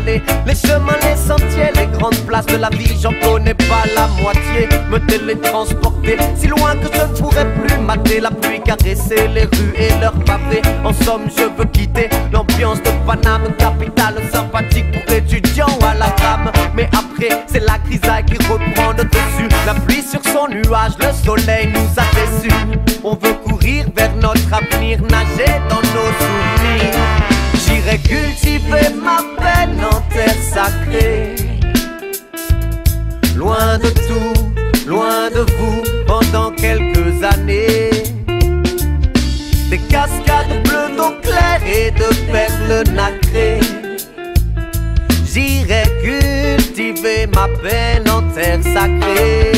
les chemins, les sentiers, les grandes places de la vie, j'en connais pas la moitié, me télétransporter si loin que je ne pourrais plus mater la pluie, caresser les rues et leurs pavés. En somme, je veux quitter l'ambiance de Paname, capitale sympathique pour étudiants à la gamme. Mais après, c'est la grisaille qui reprend le dessus. La pluie sur son nuage, le soleil nous a déçus. On veut courir vers notre avenir, nager dans nos souvenirs. J'irai cultiver ma Loin de tout, loin de vous, pendant quelques années. Des cascades bleues d'eau claire et de perles nacrées. J'irai cultiver ma peine en terre sacrée.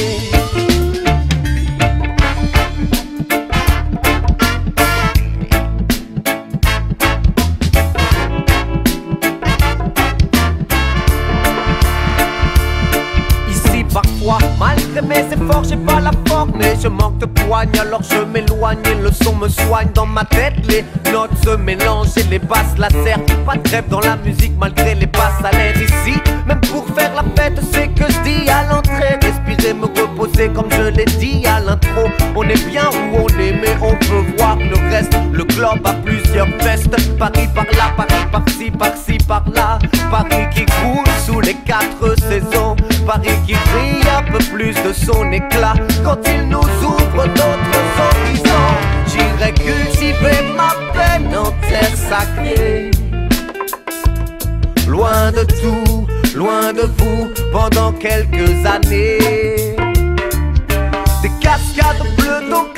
Malgré mes efforts, j'ai pas la forme Mais je manque de poigne, alors je m'éloigne Et le son me soigne dans ma tête Les notes se mélangent et les basses la servent Pas de grève dans la musique malgré les basses à l'air ici. Même pour faire la fête, c'est que je dis à l'entrée Respirer, me reposer comme je l'ai dit à l'intro. On est bien où on est mais on peut voir le reste Le globe a plusieurs vestes Paris par là, Paris par-ci, par-ci, par-là. Paris qui coule sous les quatre saisons. Paris qui brille de son éclat. Quand il nous ouvre d'autres horizons J'irai cultiver ma peine en terre sacrée. Loin de tout, loin de vous pendant quelques années. Des cascades bleues d'eau